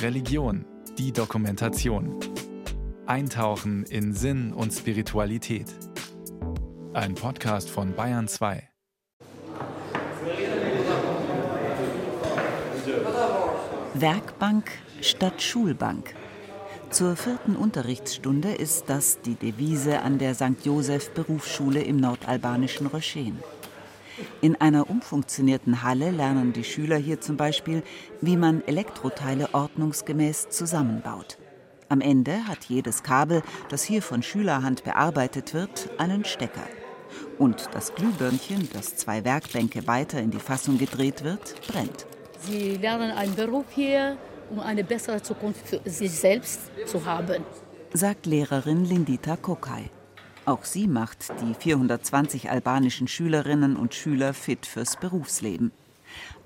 Religion, die Dokumentation. Eintauchen in Sinn und Spiritualität. Ein Podcast von Bayern 2. Werkbank statt Schulbank. Zur vierten Unterrichtsstunde ist das die Devise an der St. Joseph Berufsschule im nordalbanischen Röschen. In einer umfunktionierten Halle lernen die Schüler hier zum Beispiel, wie man Elektroteile ordnungsgemäß zusammenbaut. Am Ende hat jedes Kabel, das hier von Schülerhand bearbeitet wird, einen Stecker. Und das Glühbirnchen, das zwei Werkbänke weiter in die Fassung gedreht wird, brennt. Sie lernen einen Beruf hier, um eine bessere Zukunft für sich selbst zu haben, sagt Lehrerin Lindita Kokai. Auch sie macht die 420 albanischen Schülerinnen und Schüler fit fürs Berufsleben.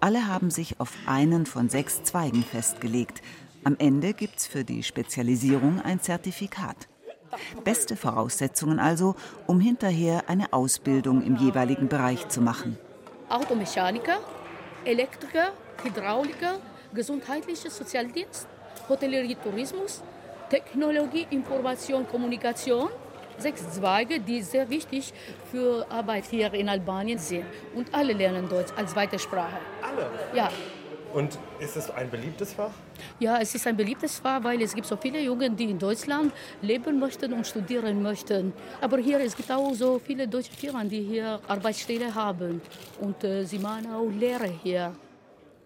Alle haben sich auf einen von sechs Zweigen festgelegt. Am Ende gibt's für die Spezialisierung ein Zertifikat. Beste Voraussetzungen also, um hinterher eine Ausbildung im jeweiligen Bereich zu machen. Automechaniker, Elektriker, Hydrauliker, gesundheitlicher Sozialdienst, Hotellerie, Tourismus, Technologie, Information, Kommunikation – sechs Zweige, die sehr wichtig für Arbeit hier in Albanien sind. Und alle lernen Deutsch als zweite Sprache. Alle? Ja. Und ist es ein beliebtes Fach? Ja, es ist ein beliebtes Fach, weil es gibt so viele Jungen, die in Deutschland leben möchten und studieren möchten. Aber hier es gibt auch so viele deutsche Firmen, die hier Arbeitsstelle haben und äh, sie machen auch Lehre hier.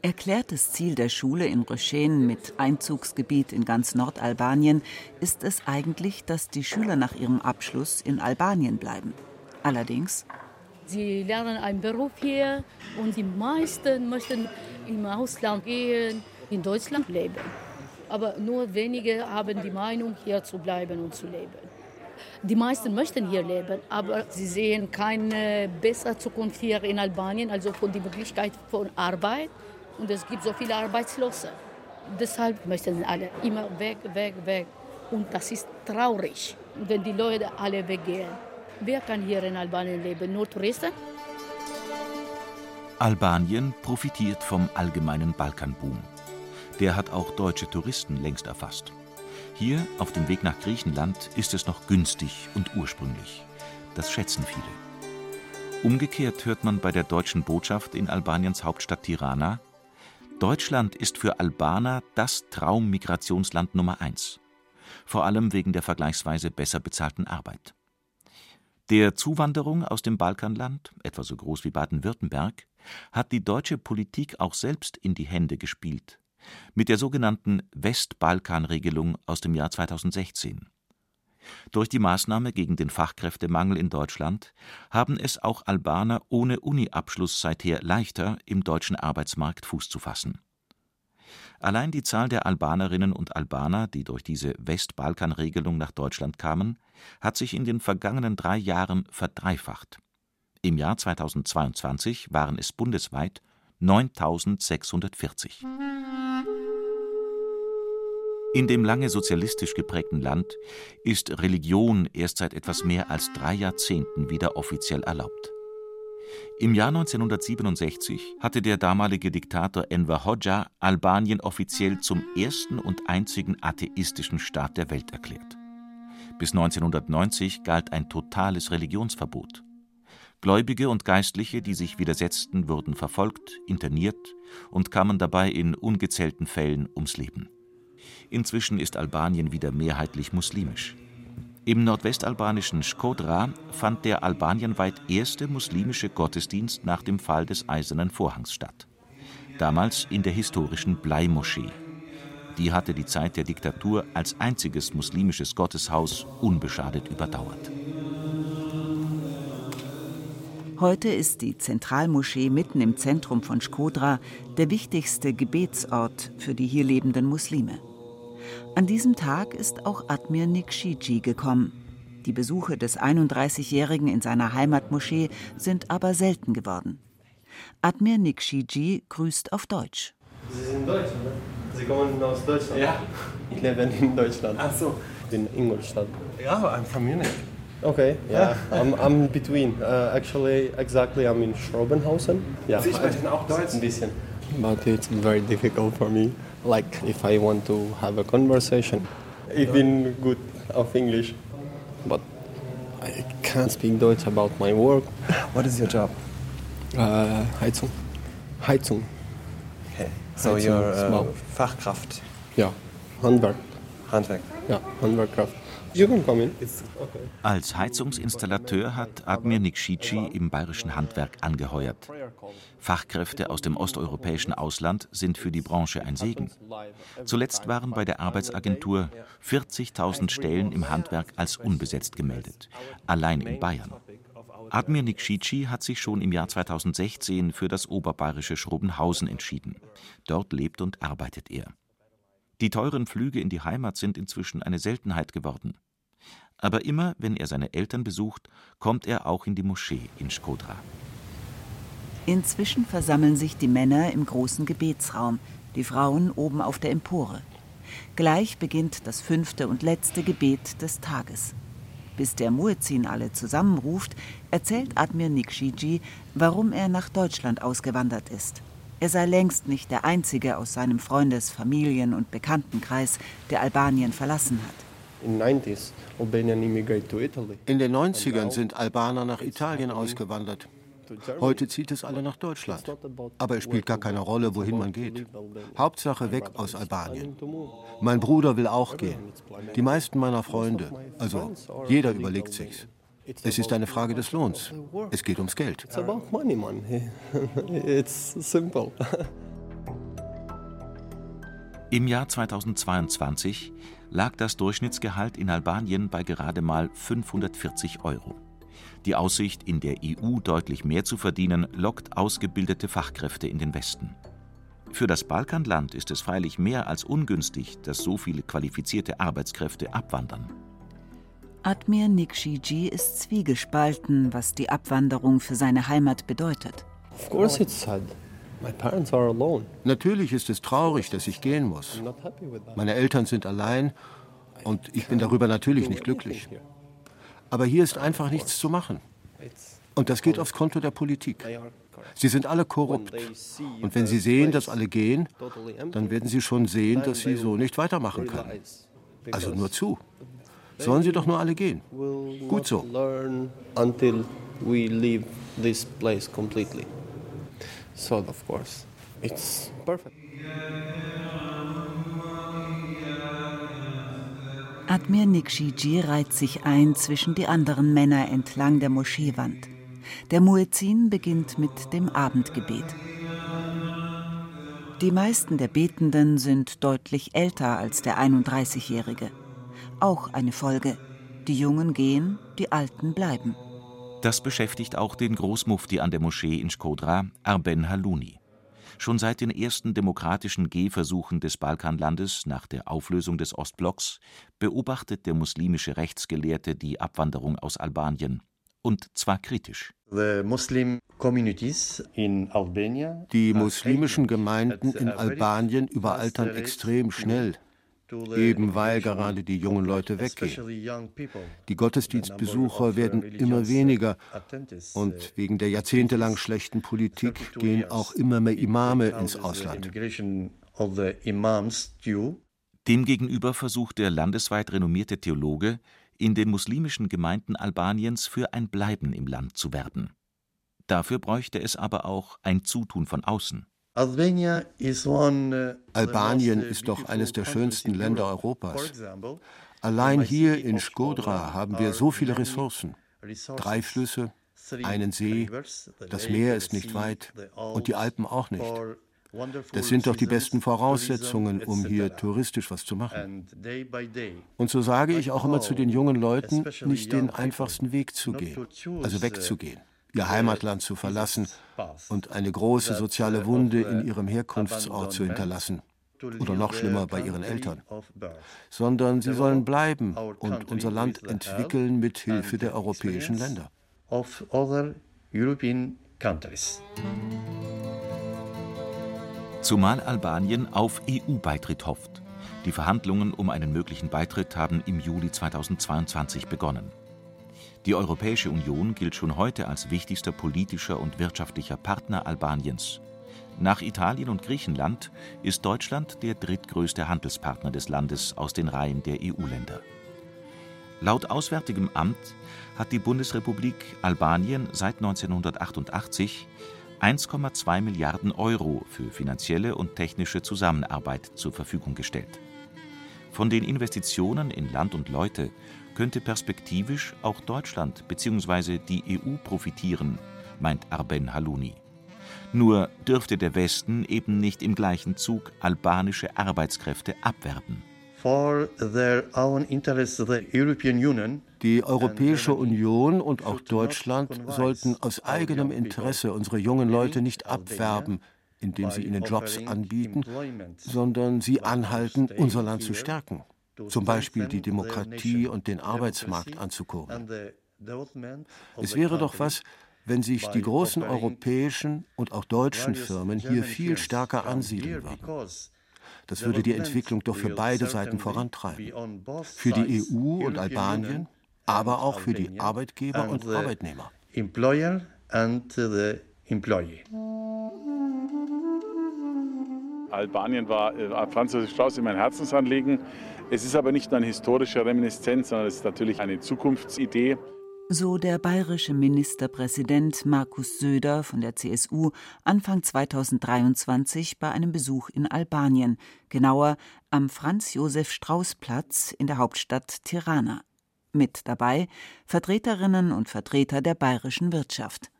Erklärtes Ziel der Schule in Röschen mit Einzugsgebiet in ganz Nordalbanien ist es eigentlich, dass die Schüler nach ihrem Abschluss in Albanien bleiben. Allerdings Sie lernen einen Beruf hier und die meisten möchten im Ausland gehen, in Deutschland leben. Aber nur wenige haben die Meinung, hier zu bleiben und zu leben. Die meisten möchten hier leben, aber sie sehen keine bessere Zukunft hier in Albanien, also von der Möglichkeit von Arbeit und es gibt so viele Arbeitslose. Deshalb möchten alle immer weg, weg, weg. Und das ist traurig, wenn die Leute alle weggehen. Wer kann hier in Albanien leben? Nur Touristen? Albanien profitiert vom allgemeinen Balkanboom. Der hat auch deutsche Touristen längst erfasst. Hier, auf dem Weg nach Griechenland, ist es noch günstig und ursprünglich. Das schätzen viele. Umgekehrt hört man bei der deutschen Botschaft in Albaniens Hauptstadt Tirana, Deutschland ist für Albaner das Traummigrationsland Nummer eins, vor allem wegen der vergleichsweise besser bezahlten Arbeit. Der Zuwanderung aus dem Balkanland, etwa so groß wie Baden-Württemberg, hat die deutsche Politik auch selbst in die Hände gespielt, mit der sogenannten Westbalkan-Regelung aus dem Jahr 2016. Durch die Maßnahme gegen den Fachkräftemangel in Deutschland haben es auch Albaner ohne Uni-Abschluss seither leichter, im deutschen Arbeitsmarkt Fuß zu fassen. Allein die Zahl der Albanerinnen und Albaner, die durch diese Westbalkan-Regelung nach Deutschland kamen, hat sich in den vergangenen drei Jahren verdreifacht. Im Jahr 2022 waren es bundesweit 9640. In dem lange sozialistisch geprägten Land ist Religion erst seit etwas mehr als drei Jahrzehnten wieder offiziell erlaubt. Im Jahr 1967 hatte der damalige Diktator Enver Hoxha Albanien offiziell zum ersten und einzigen atheistischen Staat der Welt erklärt. Bis 1990 galt ein totales Religionsverbot. Gläubige und Geistliche, die sich widersetzten, wurden verfolgt, interniert und kamen dabei in ungezählten Fällen ums Leben. Inzwischen ist Albanien wieder mehrheitlich muslimisch. Im nordwestalbanischen Shkodra fand der albanienweit erste muslimische Gottesdienst nach dem Fall des Eisernen Vorhangs statt. Damals in der historischen Bleimoschee. Die hatte die Zeit der Diktatur als einziges muslimisches Gotteshaus unbeschadet überdauert. Heute ist die Zentralmoschee mitten im Zentrum von Shkodra der wichtigste Gebetsort für die hier lebenden Muslime. An diesem Tag ist auch Admir Nikshiji gekommen. Die Besuche des 31-Jährigen in seiner Heimatmoschee sind aber selten geworden. Admir Nikshiji grüßt auf Deutsch. Sie sind Deutsch, oder? Sie kommen aus Deutschland? Ja. Ich lebe in Deutschland. Ach so. In Ingolstadt. Ja, I'm from Munich. Okay, yeah. I'm, I'm between. Uh, actually, exactly, I'm in Schrobenhausen. Ja. Sie sprechen auch Deutsch? Ein bisschen. but it's very difficult for me. Like if I want to have a conversation, ich bin gut auf Englisch, but I can't speak Deutsch about my work. What is your job? Uh, Heizung. Heizung. Okay. So Heizung, you're uh. Fachkraft, Yeah. Handwerk. Handwerk. Yeah, Handwerkkraft. Als Heizungsinstallateur hat Admir Nikshici im bayerischen Handwerk angeheuert. Fachkräfte aus dem osteuropäischen Ausland sind für die Branche ein Segen. Zuletzt waren bei der Arbeitsagentur 40.000 Stellen im Handwerk als unbesetzt gemeldet, allein in Bayern. Admir Nikshici hat sich schon im Jahr 2016 für das oberbayerische Schrobenhausen entschieden. Dort lebt und arbeitet er. Die teuren Flüge in die Heimat sind inzwischen eine Seltenheit geworden. Aber immer, wenn er seine Eltern besucht, kommt er auch in die Moschee in Skodra. Inzwischen versammeln sich die Männer im großen Gebetsraum, die Frauen oben auf der Empore. Gleich beginnt das fünfte und letzte Gebet des Tages. Bis der Muezzin alle zusammenruft, erzählt Admir Nikshiji, warum er nach Deutschland ausgewandert ist. Er sei längst nicht der Einzige aus seinem Freundes-, Familien- und Bekanntenkreis, der Albanien verlassen hat. In 90s, Albanian immigrate to Italy. In den 90ern sind Albaner nach Italien ausgewandert. Heute zieht es alle nach Deutschland. Aber es spielt gar keine Rolle, wohin man geht. Hauptsache weg aus Albanien. Mein Bruder will auch gehen. Die meisten meiner Freunde. Also jeder überlegt sich's. Es ist eine Frage des Lohns. Es geht ums Geld. It's about money, man. It's simple. Im Jahr 2022 lag das Durchschnittsgehalt in Albanien bei gerade mal 540 Euro. Die Aussicht, in der EU deutlich mehr zu verdienen, lockt ausgebildete Fachkräfte in den Westen. Für das Balkanland ist es freilich mehr als ungünstig, dass so viele qualifizierte Arbeitskräfte abwandern. Admir Nikshiji ist zwiegespalten, was die Abwanderung für seine Heimat bedeutet. Of course it's sad. My parents are alone. Natürlich ist es traurig, dass ich gehen muss. Meine Eltern sind allein und ich bin darüber natürlich nicht glücklich. Aber hier ist einfach nichts zu machen. Und das geht aufs Konto der Politik. they are correct. Sie sind alle korrupt. they see Und wenn sie sehen, dass alle gehen, dann werden sie schon sehen, dass sie so nicht weitermachen können. Also nur zu. Sollen sie doch nur alle gehen. Gut so. learn until we leave this place completely. So of course, it's perfect. Admir Nikshiji reiht sich ein zwischen die anderen Männer entlang der Moscheewand. Der Muezzin beginnt mit dem Abendgebet. Die meisten der Betenden sind deutlich älter als der 31-Jährige. Auch eine Folge. Die Jungen gehen, die Alten bleiben. Das beschäftigt auch den Großmufti an der Moschee in Skodra, Arben Halouni. Schon seit den ersten demokratischen Gehversuchen des Balkanlandes nach der Auflösung des Ostblocks beobachtet der muslimische Rechtsgelehrte die Abwanderung aus Albanien. Und zwar kritisch. Die muslimischen Gemeinden in Albanien überaltern extrem schnell, eben weil gerade die jungen Leute weggehen. Die Gottesdienstbesucher werden immer weniger uh, und wegen der jahrzehntelang schlechten Politik 32 gehen auch immer mehr Imame ins Ausland. Demgegenüber versucht der landesweit renommierte Theologe, in den muslimischen Gemeinden Albaniens für ein Bleiben im Land zu werben. Dafür bräuchte es aber auch ein Zutun von außen. Uh, Albanien uh, ist doch eines der schönsten Länder. Europas. Allein hier in Skodra haben wir so viele Ressourcen. Drei Flüsse, einen See, das Meer ist nicht weit und die Alpen auch nicht. Das sind doch die besten Voraussetzungen, um hier touristisch was zu machen. Und so sage ich auch immer zu den jungen Leuten, nicht den einfachsten Weg zu gehen, also uh, wegzugehen, ihr Heimatland zu verlassen und eine große soziale Wunde in ihrem Herkunftsort zu hinterlassen. Oder noch schlimmer bei ihren Eltern. Sondern sie sollen bleiben und unser Land entwickeln mit Hilfe der europäischen Länder. of other European countries. Zumal Albanien auf EU-Beitritt hofft. Die Verhandlungen um einen möglichen Beitritt haben im Juli 2022 begonnen. Die Europäische Union gilt schon heute als wichtigster politischer und wirtschaftlicher Partner Albaniens. Nach Italien und Griechenland ist Deutschland der drittgrößte Handelspartner des Landes aus den Reihen der EU-Länder. Laut Auswärtigem Amt hat die Bundesrepublik Albanien seit 1988 1,2 Milliarden Euro für finanzielle und technische Zusammenarbeit zur Verfügung gestellt. Von den Investitionen in Land und Leute könnte perspektivisch auch Deutschland bzw. die EU profitieren, meint Arben Haluni. Nur dürfte der Westen eben nicht im gleichen Zug albanische Arbeitskräfte abwerben. Die Europäische Union und auch Deutschland sollten aus eigenem Interesse unsere jungen Leute nicht abwerben, indem sie ihnen Jobs anbieten, sondern sie anhalten, unser Land zu stärken, zum Beispiel die Demokratie und den Arbeitsmarkt anzukurbeln. Es wäre doch was, wenn sich die großen europäischen und auch deutschen Firmen hier viel stärker ansiedeln würden. Das würde die Entwicklung doch für beide Seiten vorantreiben. Für die EU und Albanien, aber auch für die Arbeitgeber und Arbeitnehmer. Albanien war äh, Franz Josef Strauß immer ein Herzensanliegen. Es ist aber nicht nur eine historische Reminiszenz, sondern es ist natürlich eine Zukunftsidee. So der bayerische Ministerpräsident Markus Söder von der CSU Anfang 2023 bei einem Besuch in Albanien, genauer am Franz-Josef-Strauß-Platz in der Hauptstadt Tirana. Mit dabei Vertreterinnen und Vertreter der bayerischen Wirtschaft.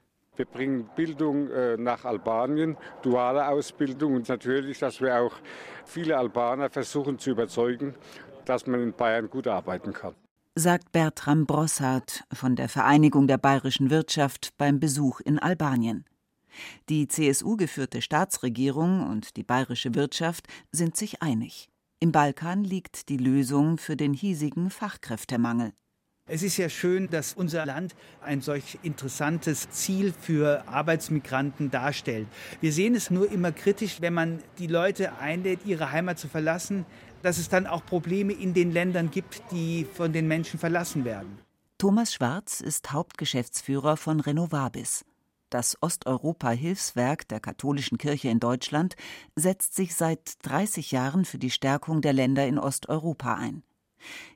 Wir bringen Bildung äh, nach Albanien, duale Ausbildung und natürlich, dass wir auch viele Albaner versuchen zu überzeugen, dass man in Bayern gut arbeiten kann sagt Bertram Brossart von der Vereinigung der bayerischen Wirtschaft beim Besuch in Albanien. Die CSU-geführte Staatsregierung und die bayerische Wirtschaft sind sich einig. Im Balkan liegt die Lösung für den hiesigen Fachkräftemangel. Es ist ja schön, dass unser Land ein solch interessantes Ziel für Arbeitsmigranten darstellt. Wir sehen es nur immer kritisch, wenn man die Leute einlädt, ihre Heimat zu verlassen, dass es dann auch Probleme in den Ländern gibt, die von den Menschen verlassen werden. Thomas Schwarz ist Hauptgeschäftsführer von Renovabis. Das Osteuropa-Hilfswerk der katholischen Kirche in Deutschland setzt sich seit 30 Jahren für die Stärkung der Länder in Osteuropa ein.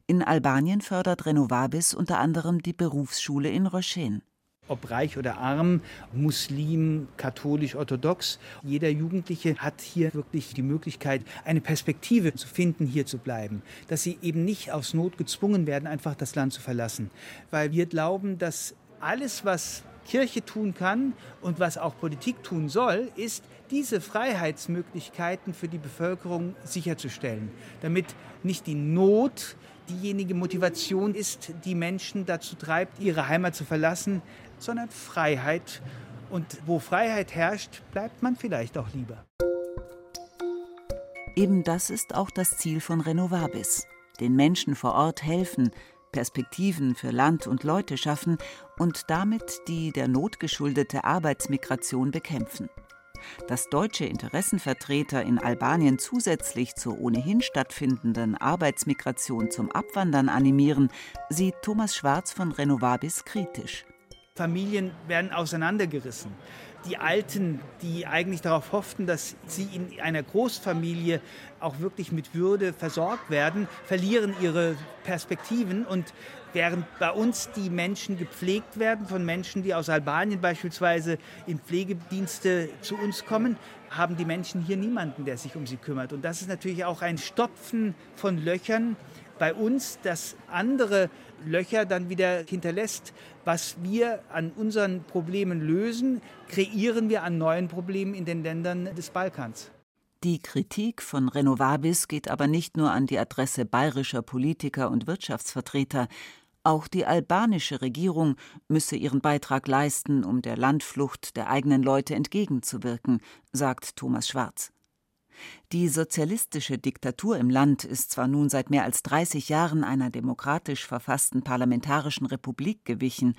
In Albanien fördert Renovabis unter anderem die Berufsschule in Röschen ob reich oder arm, Muslim, katholisch, orthodox. Jeder Jugendliche hat hier wirklich die Möglichkeit, eine Perspektive zu finden, hier zu bleiben. Dass sie eben nicht aus Not gezwungen werden, einfach das Land zu verlassen. Weil wir glauben, dass alles, was Kirche tun kann und was auch Politik tun soll, ist, diese Freiheitsmöglichkeiten für die Bevölkerung sicherzustellen, damit nicht die Not diejenige Motivation ist, die Menschen dazu treibt, ihre Heimat zu verlassen, sondern Freiheit. Und wo Freiheit herrscht, bleibt man vielleicht auch lieber. Eben das ist auch das Ziel von Renovabis. Den Menschen vor Ort helfen, Perspektiven für Land und Leute schaffen und damit die der Not geschuldete Arbeitsmigration bekämpfen. Dass deutsche Interessenvertreter in Albanien zusätzlich zur ohnehin stattfindenden Arbeitsmigration zum Abwandern animieren, sieht Thomas Schwarz von Renovabis kritisch. Familien werden auseinandergerissen. Die Alten, die eigentlich darauf hofften, dass sie in einer Großfamilie auch wirklich mit Würde versorgt werden, verlieren ihre Perspektiven und während bei uns die Menschen gepflegt werden von Menschen, die aus Albanien beispielsweise in Pflegedienste zu uns kommen, haben die Menschen hier niemanden, der sich um sie kümmert. Und das ist natürlich auch ein Stopfen von Löchern bei uns, das andere Löcher dann wieder hinterlässt. Was wir an unseren Problemen lösen, kreieren wir an neuen Problemen in den Ländern des Balkans. Die Kritik von Renovabis geht aber nicht nur an die Adresse bayerischer Politiker und Wirtschaftsvertreter. Auch die albanische Regierung müsse ihren Beitrag leisten, um der Landflucht der eigenen Leute entgegenzuwirken, sagt Thomas Schwarz. Die sozialistische Diktatur im Land ist zwar nun seit mehr als 30 Jahren einer demokratisch verfassten parlamentarischen Republik gewichen,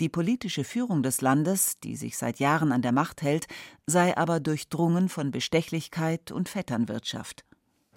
die politische Führung des Landes, die sich seit Jahren an der Macht hält, sei aber durchdrungen von Bestechlichkeit und Vetternwirtschaft.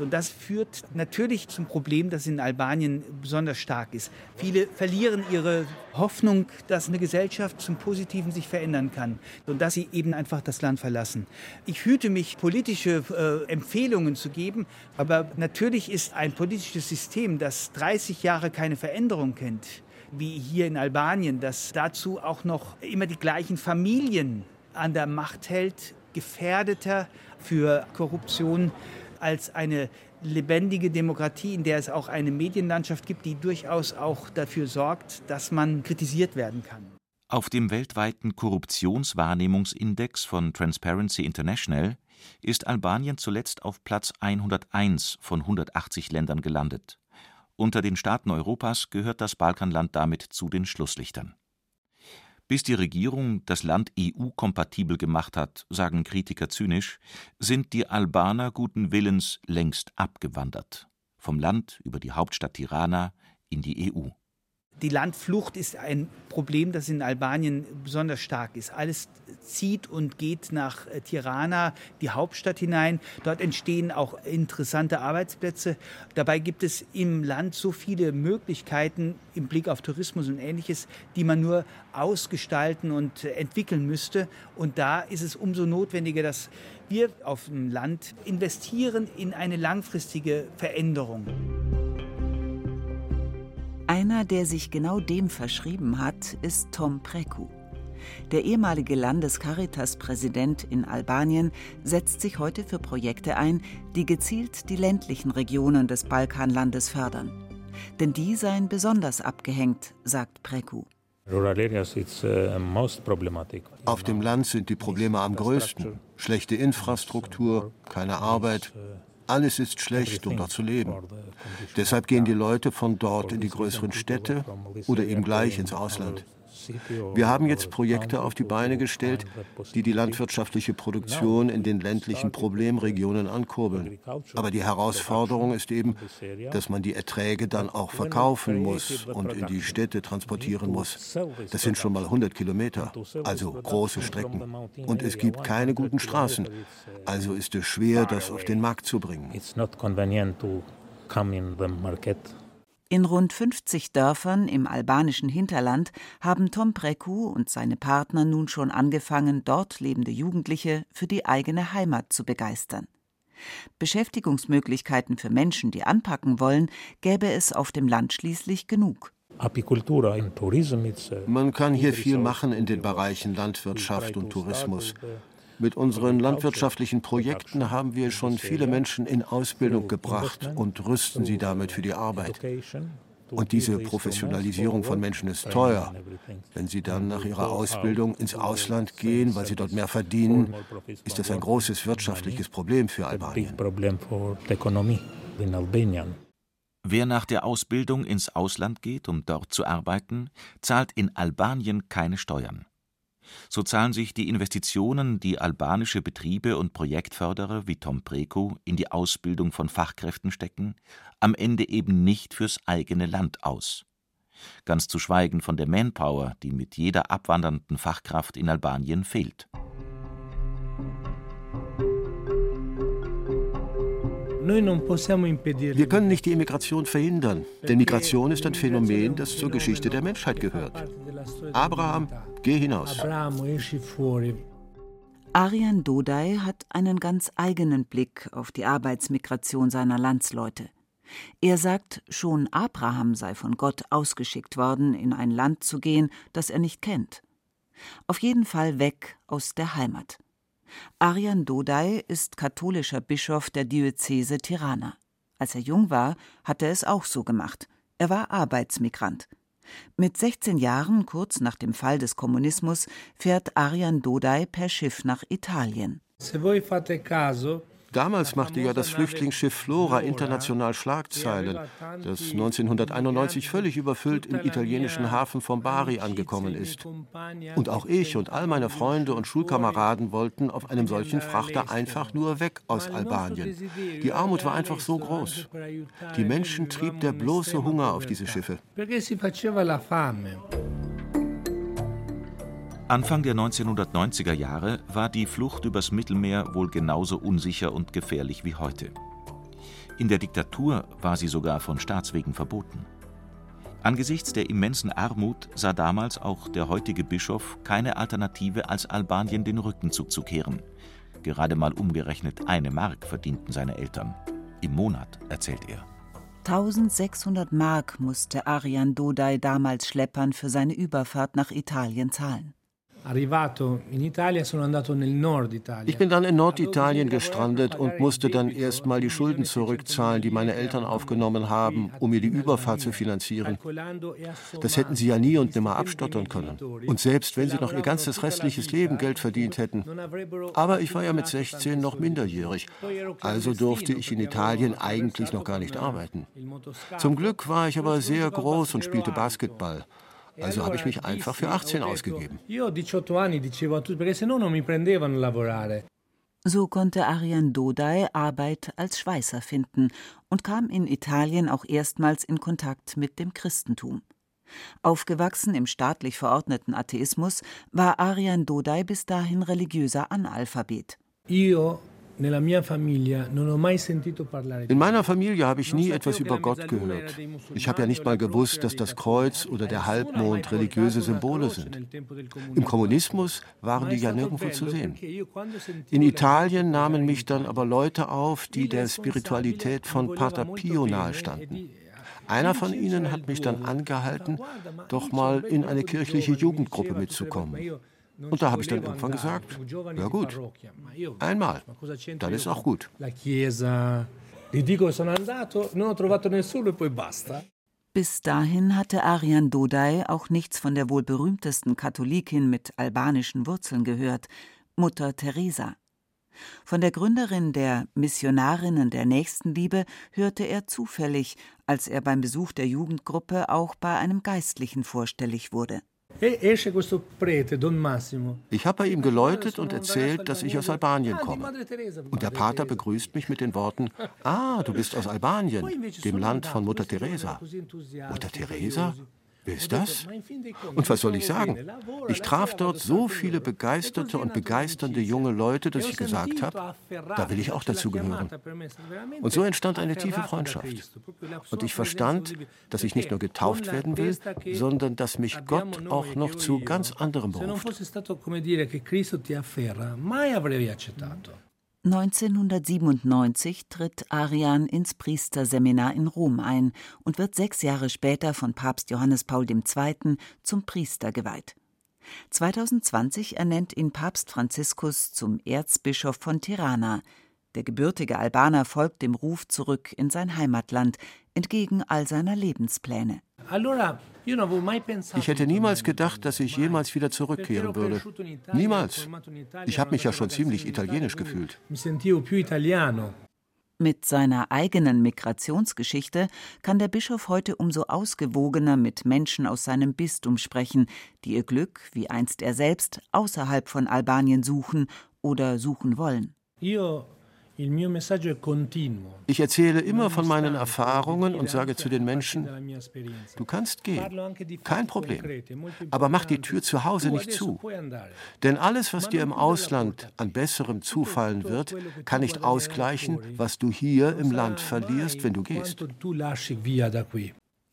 Und das führt natürlich zum Problem, das in Albanien besonders stark ist. Viele verlieren ihre Hoffnung, dass eine Gesellschaft zum Positiven sich verändern kann und dass sie eben einfach das Land verlassen. Ich hüte mich, politische äh, Empfehlungen zu geben, aber natürlich ist ein politisches System, das 30 Jahre keine Veränderung kennt, wie hier in Albanien, das dazu auch noch immer die gleichen Familien an der Macht hält, gefährdeter für Korruption als eine lebendige Demokratie, in der es auch eine Medienlandschaft gibt, die durchaus auch dafür sorgt, dass man kritisiert werden kann. Auf dem weltweiten Korruptionswahrnehmungsindex von Transparency International ist Albanien zuletzt auf Platz 101 von 180 Ländern gelandet. Unter den Staaten Europas gehört das Balkanland damit zu den Schlusslichtern. Bis die Regierung das Land EU-kompatibel gemacht hat, sagen Kritiker zynisch, sind die Albaner guten Willens längst abgewandert. Vom Land über die Hauptstadt Tirana in die EU. Die Landflucht ist ein Problem, das in Albanien besonders stark ist. Alles zieht und geht nach äh, Tirana, die Hauptstadt hinein. Dort entstehen auch interessante Arbeitsplätze. Dabei gibt es im Land so viele Möglichkeiten im Blick auf Tourismus und ähnliches, die man nur ausgestalten und äh, entwickeln müsste. Und da ist es umso notwendiger, dass wir auf dem Land investieren in eine langfristige Veränderung. Einer, der sich genau dem verschrieben hat, ist Tom Preku. Der ehemalige Landescaritas-Präsident in Albanien setzt sich heute für Projekte ein, die gezielt die ländlichen Regionen des Balkanlandes fördern. Denn die seien besonders abgehängt, sagt Preku. Uh, Auf dem Land sind die Probleme am größten. Schlechte Infrastruktur, keine Arbeit, alles ist schlecht, um dort zu leben. Deshalb gehen die Leute von dort in die größeren Städte oder eben gleich ins Ausland. Wir haben jetzt Projekte auf die Beine gestellt, die die landwirtschaftliche Produktion in den ländlichen Problemregionen ankurbeln. Aber die Herausforderung ist eben, dass man die Erträge dann auch verkaufen muss und in die Städte transportieren muss. Das sind schon mal 100 Kilometer, also große Strecken. Und es gibt keine guten Straßen. Also ist es schwer, das auf den Markt zu bringen. In rund 50 Dörfern im albanischen Hinterland haben Tom Preku und seine Partner nun schon angefangen, dort lebende Jugendliche für die eigene Heimat zu begeistern. Beschäftigungsmöglichkeiten für Menschen, die anpacken wollen, gäbe es auf dem Land schließlich genug. Man kann hier viel machen in den Bereichen Landwirtschaft und Tourismus. Mit unseren landwirtschaftlichen Projekten haben wir schon viele Menschen in Ausbildung gebracht und rüsten sie damit für die Arbeit. Und diese Professionalisierung von Menschen ist teuer. Wenn sie dann nach ihrer Ausbildung ins Ausland gehen, weil sie dort mehr verdienen, ist das ein großes wirtschaftliches Problem für Albanien. Wer nach der Ausbildung ins Ausland geht, um dort zu arbeiten, zahlt in Albanien keine Steuern. So zahlen sich die Investitionen, die albanische Betriebe und Projektförderer wie Tom Preko in die Ausbildung von Fachkräften stecken, am Ende eben nicht fürs eigene Land aus. Ganz zu schweigen von der Manpower, die mit jeder abwandernden Fachkraft in Albanien fehlt. Wir können nicht die Immigration verhindern, denn Migration ist ein Phänomen, das zur Geschichte der Menschheit gehört. Abraham, geh hinaus. Arian Dodai hat einen ganz eigenen Blick auf die Arbeitsmigration seiner Landsleute. Er sagt, schon Abraham sei von Gott ausgeschickt worden, in ein Land zu gehen, das er nicht kennt. Auf jeden Fall weg aus der Heimat. Arian Dodai ist katholischer Bischof der Diözese Tirana. Als er jung war, hat er es auch so gemacht. Er war Arbeitsmigrant. Mit 16 Jahren, kurz nach dem Fall des Kommunismus, fährt Arian Dodai per Schiff nach Italien. Damals machte ja das Flüchtlingsschiff Flora international Schlagzeilen, das 1991 völlig überfüllt im italienischen Hafen von Bari angekommen ist. Und auch ich und all meine Freunde und Schulkameraden wollten auf einem solchen Frachter einfach nur weg aus Albanien. Die Armut war einfach so groß. Die Menschen trieb der bloße Hunger auf diese Schiffe. Anfang der 1990er Jahre war die Flucht übers Mittelmeer wohl genauso unsicher und gefährlich wie heute. In der Diktatur war sie sogar von Staatswegen verboten. Angesichts der immensen Armut sah damals auch der heutige Bischof keine Alternative, als Albanien den Rücken zuzukehren. Gerade mal umgerechnet eine Mark verdienten seine Eltern. Im Monat, erzählt er. 1600 Mark musste Arian Dodai damals Schleppern für seine Überfahrt nach Italien zahlen. Ich bin dann in Norditalien gestrandet und musste dann erst mal die Schulden zurückzahlen, die meine Eltern aufgenommen haben, um mir die Überfahrt zu finanzieren. Das hätten sie ja nie und nimmer abstottern können. Und selbst wenn sie noch ihr ganzes restliches Leben Geld verdient hätten. Aber ich war ja mit 16 noch minderjährig, also durfte ich in Italien eigentlich noch gar nicht arbeiten. Zum Glück war ich aber sehr groß und spielte Basketball. Also habe ich mich einfach für 18 ausgegeben. So konnte Arian Dodai Arbeit als Schweißer finden und kam in Italien auch erstmals in Kontakt mit dem Christentum. Aufgewachsen im staatlich verordneten Atheismus war Arian Dodai bis dahin religiöser Analphabet. In meiner Familie habe ich nie etwas über Gott gehört. Ich habe ja nicht mal gewusst, dass das Kreuz oder der Halbmond religiöse Symbole sind. Im Kommunismus waren die ja nirgendwo zu sehen. In Italien nahmen mich dann aber Leute auf, die der Spiritualität von Pater Pio nahestanden. Einer von ihnen hat mich dann angehalten, doch mal in eine kirchliche Jugendgruppe mitzukommen. Und da habe ich dann irgendwann gesagt, ja gut, einmal, dann ist auch gut. Bis dahin hatte Arian Dodai auch nichts von der wohl berühmtesten Katholikin mit albanischen Wurzeln gehört, Mutter Teresa. Von der Gründerin der Missionarinnen der Nächstenliebe hörte er zufällig, als er beim Besuch der Jugendgruppe auch bei einem Geistlichen vorstellig wurde. E ich habe bei ihm geläutet und erzählt, dass ich aus Albanien komme. Und der Pater begrüßt mich mit den Worten, ah, du bist aus Albanien, dem Land von Mutter Teresa. Mutter Teresa? Wer ist das? Und was soll ich sagen? Ich traf dort so viele begeisterte und begeisternde junge Leute, dass ich gesagt habe, da will ich auch dazugehören. Und so entstand eine tiefe Freundschaft. Und ich verstand, dass ich nicht nur getauft werden will, sondern dass mich Gott auch noch zu ganz anderem beruft. 1997 tritt Arian ins Priesterseminar in Rom ein und wird sechs Jahre später von Papst Johannes Paul II. zum Priester geweiht. 2020 ernennt ihn Papst Franziskus zum Erzbischof von Tirana. Der gebürtige Albaner folgt dem Ruf zurück in sein Heimatland, entgegen all seiner Lebenspläne. Ich hätte niemals gedacht, dass ich jemals wieder zurückkehren würde. Niemals. Ich habe mich ja schon ziemlich italienisch gefühlt. Mit seiner eigenen Migrationsgeschichte kann der Bischof heute umso ausgewogener mit Menschen aus seinem Bistum sprechen, die ihr Glück, wie einst er selbst, außerhalb von Albanien suchen oder suchen wollen. Ich erzähle immer von meinen Erfahrungen und sage zu den Menschen, du kannst gehen, kein Problem, aber mach die Tür zu Hause nicht zu. Denn alles, was dir im Ausland an besserem zufallen wird, kann nicht ausgleichen, was du hier im Land verlierst, wenn du gehst.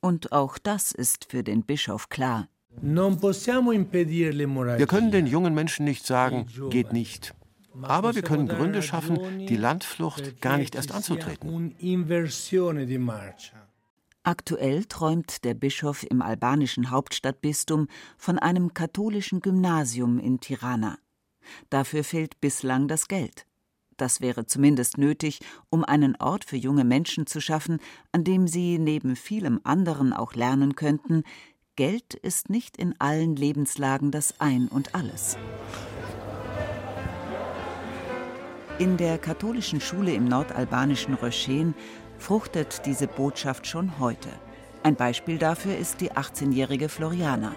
Und auch das ist für den Bischof klar. Wir können den jungen Menschen nicht sagen, geht nicht. Aber wir können Gründe schaffen, die Landflucht gar nicht erst anzutreten. Aktuell träumt der Bischof im albanischen Hauptstadtbistum von einem katholischen Gymnasium in Tirana. Dafür fehlt bislang das Geld. Das wäre zumindest nötig, um einen Ort für junge Menschen zu schaffen, an dem sie neben vielem anderen auch lernen könnten, Geld ist nicht in allen Lebenslagen das Ein und alles. In der katholischen Schule im nordalbanischen Röschen fruchtet diese Botschaft schon heute. Ein Beispiel dafür ist die 18-jährige Floriana.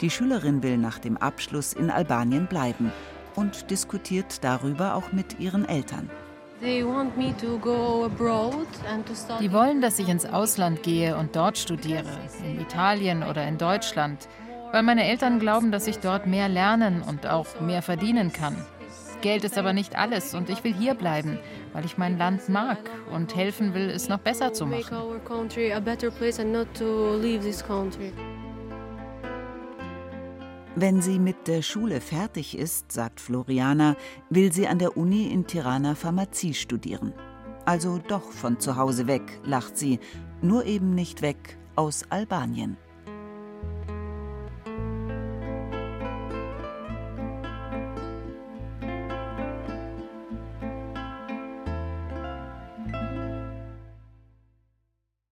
Die Schülerin will nach dem Abschluss in Albanien bleiben und diskutiert darüber auch mit ihren Eltern. Die wollen, dass ich ins Ausland gehe und dort studiere, in Italien oder in Deutschland, weil meine Eltern glauben, dass ich dort mehr lernen und auch mehr verdienen kann. Geld ist aber nicht alles und ich will hier bleiben, weil ich mein Land mag und helfen will, es noch besser zu machen. Wenn sie mit der Schule fertig ist, sagt Floriana, will sie an der Uni in Tirana Pharmazie studieren. Also doch von zu Hause weg, lacht sie, nur eben nicht weg aus Albanien.